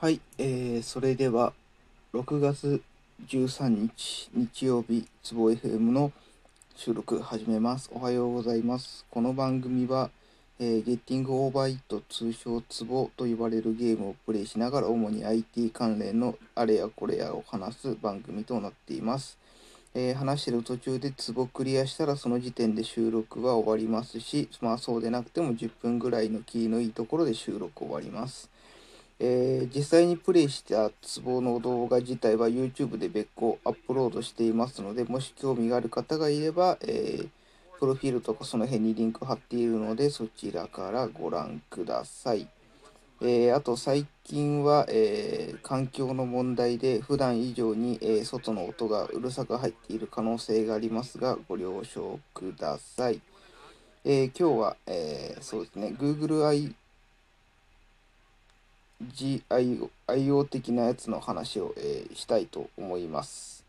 はい、えー、それでは6月13日日曜日つぼ FM の収録始めます。おはようございます。この番組は、えー、ゲッティングオーバーイット通称ツボと呼ばれるゲームをプレイしながら主に IT 関連のあれやこれやを話す番組となっています。えー話してる途中でツボクリアしたらその時点で収録は終わりますし、まあそうでなくても10分ぐらいのキーのいいところで収録終わります。えー実際にプレイしたツボの動画自体は YouTube で別個アップロードしていますので、もし興味がある方がいれば、えープロフィールとかその辺にリンク貼っているので、そちらからご覧ください。えーあと最近は、えー環境の問題で普段以上に、えー外の音がうるさく入っている可能性がありますがご了承ください。え今日は、えーそうですね Google GIO IO 的なやつの話を、えーしたいと思います。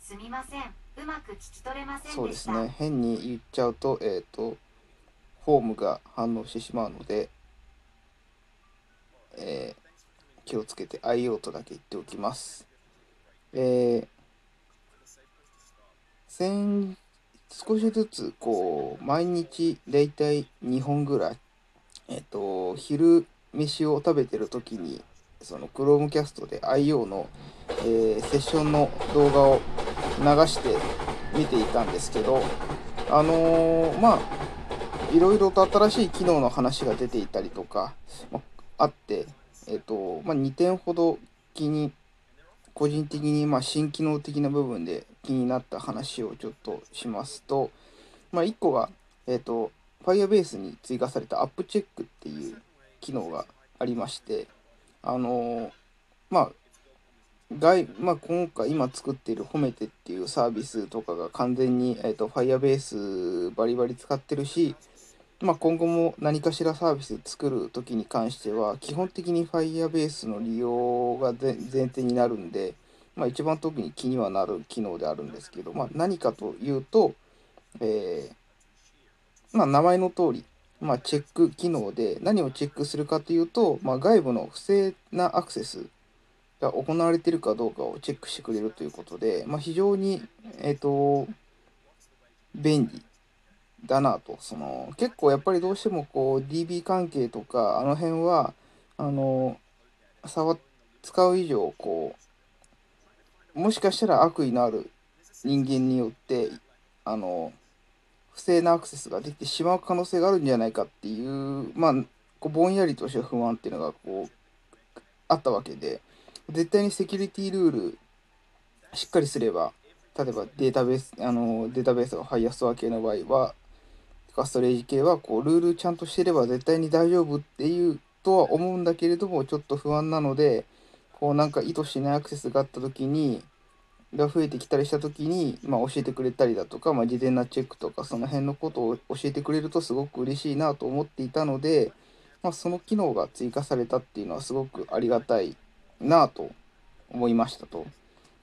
すみません。うまく聞き取れませんでした。そうですね変に言っちゃうと,、えー、とフォームが反応してしまうので、えー気をつけて IO とだけ言っておきます。えー先少しずつこう毎日だいたい2本ぐらい、えっ、と昼飯を食べてる時にその Chromecast で IO の、えーセッションの動画を流して見ていたんですけどあのーまあいろいろと新しい機能の話が出ていたりとか、まあって、えっ、とまあ、2点ほど気に個人的にまあ新機能的な部分で気になった話をちょっとしますと、まあ、1個が、えっと Firebase に追加されたアップチェックっていう機能がありましてあのーまあ外まあ、今回今作っている褒めてっていうサービスとかが完全に、えー、と Firebase バリバリ使ってるし、まあ、今後も何かしらサービス作る時に関しては基本的に Firebase の利用が前提になるんで、まあ、一番特に気にはなる機能であるんですけど、まあ、何かというと、えーまあ、名前の通り、まあ、チェック機能で何をチェックするかというと、まあ、外部の不正なアクセスが行われているかどうかをチェックしてくれるということで、まあ、非常に、えー、と便利だなと。その結構やっぱりどうしてもこう DB 関係とかあの辺はあの触使う以上こうもしかしたら悪意のある人間によってあの不正なアクセスができてしまう可能性があるんじゃないかっていうまあこうぼんやりとした不安っていうのがこうあったわけで絶対にセキュリティルールしっかりすれば例えばデータベースあのデータベースがハイアストア系の場合はとかストレージ系はこうルールちゃんとしてれば絶対に大丈夫っていうとは思うんだけれどもちょっと不安なのでこうなんか意図しないアクセスがあった時にが増えてきたりした時に、まあ、教えてくれたりだとか、まあ、事前なチェックとかその辺のことを教えてくれるとすごく嬉しいなと思っていたので、まあ、その機能が追加されたっていうのはすごくありがたいなと思いましたと。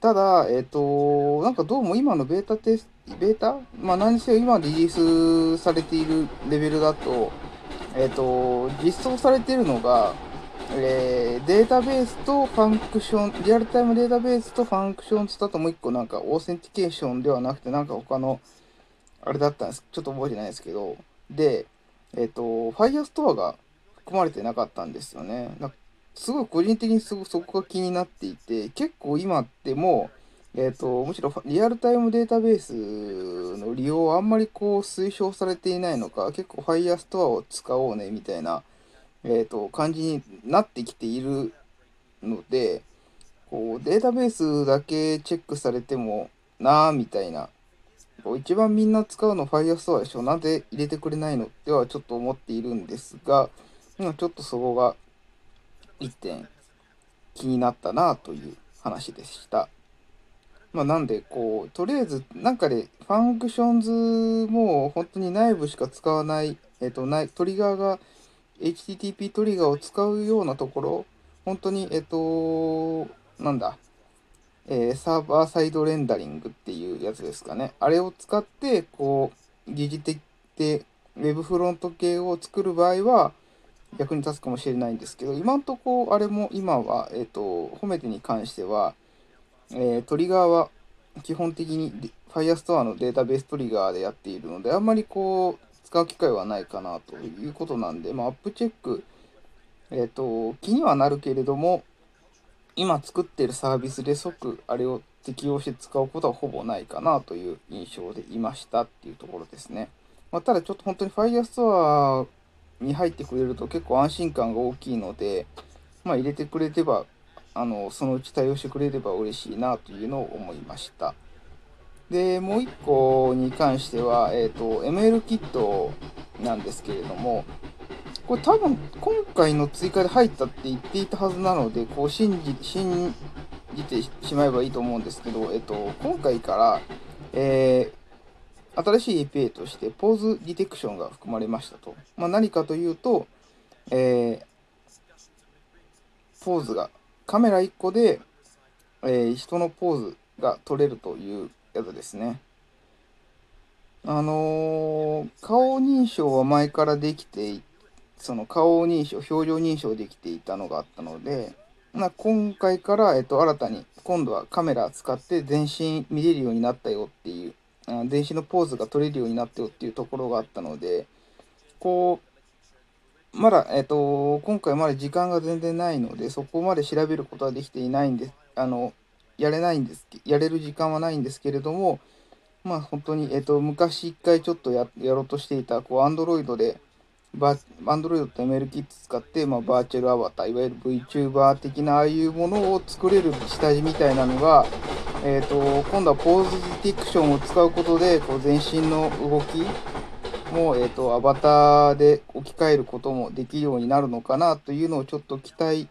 ただ、えっ、と、なんかどうも今のベータテスベータ？まあ何にせよ今リリースされているレベルだと、えっ、と、実装されているのが、えーデータベースと Function、Realtime Database と Function つったともう一個なんか Authentication ではなくてなんか他のあれだったんです。ちょっと覚えてないですけど、で、えっ、と、Firestore が含まれてなかったんですよね。なんかすごい個人的にすごそこが気になっていて、結構今ってもう、えっ、と、むしろ Realtime Database の利用はあんまりこう推奨されていないのか、結構 Firestore を使おうねみたいな、えっ、と、感じになってきているので、こうデータベースだけチェックされてもなあみたいな、一番みんな使うの Firestore でしょ、なんで入れてくれないのってはちょっと思っているんですが、今ちょっとそこが一点気になったなという話でした。まあ、なんでこうとりあえずなんかで Functions も本当に内部しか使わない、えっとないトリガーが HTTP トリガーを使うようなところ本当にえっとなんだ、えーサーバーサイドレンダリングっていうやつですかね。あれを使ってこう疑似的で Web フロント系を作る場合は役に立つかもしれないんですけど、今んとこあれも今は、えっ、と、褒めてに関しては、えートリガーは基本的に Firestore のデータベーストリガーでやっているので、あんまりこう、使う機会はないかなということなんで、まあ、アップチェック、えっ、と、気にはなるけれども、今作ってるサービスで即あれを適用して使うことはほぼないかなという印象でいましたっていうところですね。まあ、ただちょっと本当に Firestore に入ってくれると結構安心感が大きいので、まあ、入れてくれれば、あの、そのうち対応してくれれば嬉しいなというのを思いました。で、もう一個に関しては、えっ、と、ML キットなんですけれども、これ多分今回の追加で入ったって言っていたはずなので、こう信じ、信じてしまえばいいと思うんですけど、えっ、と、今回から、えー新しい API としてポーズディテクションが含まれましたと。まあ、何かというと、えーポーズが、カメラ1個で、えー人のポーズが撮れるというやつですね。あのー顔認証は前からできてその顔認証、表情認証できていたのがあったので、ま、今回から、えっと、新たに、今度はカメラ使って全身見れるようになったよっていう、あ全身のポーズが撮れるようになったよっていうところがあったので、こう、まだ、えっと、今回まだ時間が全然ないので、そこまで調べることはできていないんです、あの、やれないんです、やれる時間はないんですけれども、まあ本当に、えっと、昔一回ちょっとやろうとしていた、こう、Android で、バ Android と ML キッズ使って、まあ、バーチャルアバター、いわゆる VTuber 的なああいうものを作れる下地みたいなのが、えっ、と、今度はポーズディテクションを使うことで、こう全身の動きも、えっ、と、アバターで置き換えることもできるようになるのかなというのをちょっと期待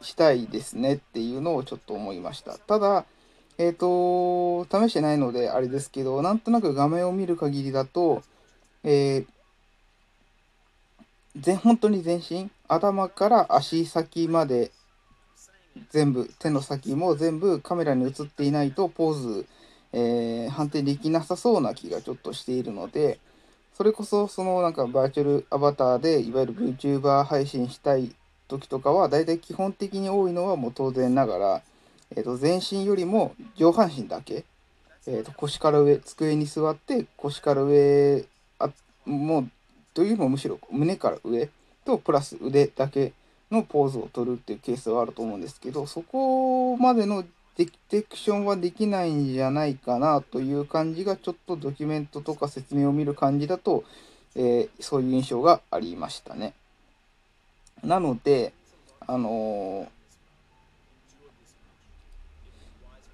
したいですねっていうのをちょっと思いました。ただ、えっ、と、試してないのであれですけど、なんとなく画面を見る限りだと、えー全本当に全身頭から足先まで全部手の先も全部カメラに映っていないとポーズ、えー判定できなさそうな気がちょっとしているのでそれこそそのなんかバーチャルアバターでいわゆる VTuber 配信したい時とかはだいたい基本的に多いのはもう当然ながら、えー、と全身よりも上半身だけ、えー、と腰から上机に座って腰から上あもうというよりもむしろ胸から上とプラス腕だけのポーズを取るっていうケースはあると思うんですけどそこまでのディテクションはできないんじゃないかなという感じがちょっとドキュメントとか説明を見る感じだと、えーそういう印象がありましたね。なのであの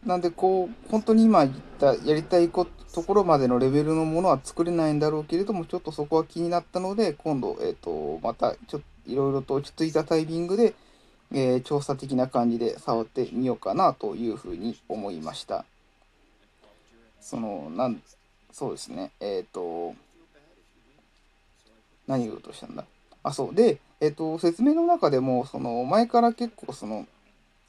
なんでこう本当に今言ったやりたいこところまでのレベルのものは作れないんだろうけれどもちょっとそこは気になったので今度、えー、とまたちょっといろいろと落ち着いたタイミングで、えー調査的な感じで触ってみようかなというふうに思いました。そのなんそうですね。えっ、と何を言おうとしたんだ？あそう。で、えっと説明の中でもその前から結構その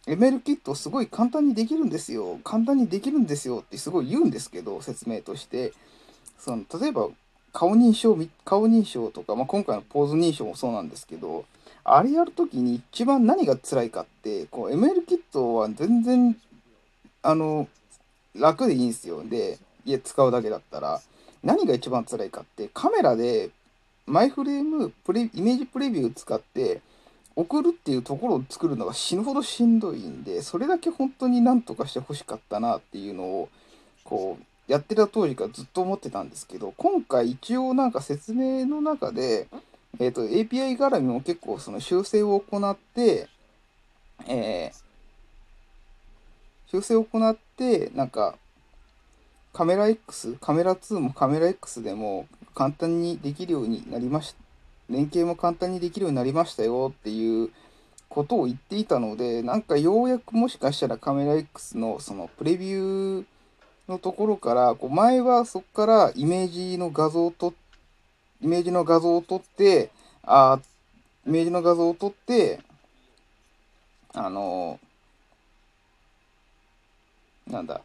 ML キットすごい簡単にできるんですよ。簡単にできるんですよってすごい言うんですけど説明としてその例えば顔認証顔認証とか、まあ、今回のポーズ認証もそうなんですけどあれやるときに一番何が辛いかってこう ML キットは全然あの楽でいいんですよ。でいや使うだけだったら何が一番辛いかってカメラでマイフレームプレイメージプレビュー使って送るっていうところを作るのが死ぬほどしんどいんでそれだけ本当になんとかしてほしかったなっていうのをこうやってた当時からずっと思ってたんですけど今回一応なんか説明の中で、えー、と API 絡みも結構その修正を行って、えー修正を行ってなんかカメラ X カメラ2もカメラ X でも簡単にできるようになりました連携も簡単にできるようになりましたよっていうことを言っていたのでなんかようやくもしかしたらカメラ X のそのプレビューのところからこう前はそこからイメージの画像をとイメージの画像を撮ってあイメージの画像を撮ってあのなんだ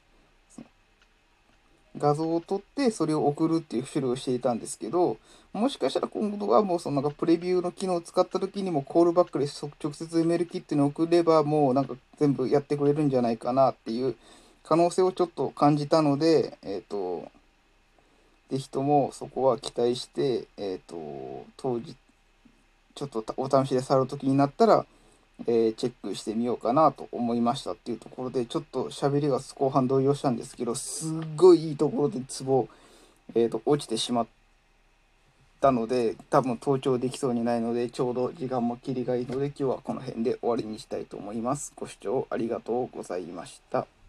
画像を撮ってそれを送るっていう処理をしていたんですけどもしかしたら今度はもうそのなんかプレビューの機能を使った時にもコールバックで直接 ML キットに送ればもうなんか全部やってくれるんじゃないかなっていう可能性をちょっと感じたのでえっ、とぜひともそこは期待してえっ、と当時ちょっとお試しで触る時になったらえーチェックしてみようかなと思いましたっていうところでちょっと喋りが後半動揺したんですけどすっごいいいところでツボ、えー、と落ちてしまったので多分登頂できそうにないのでちょうど時間も切りがいいので今日はこの辺で終わりにしたいと思います。ご視聴ありがとうございました。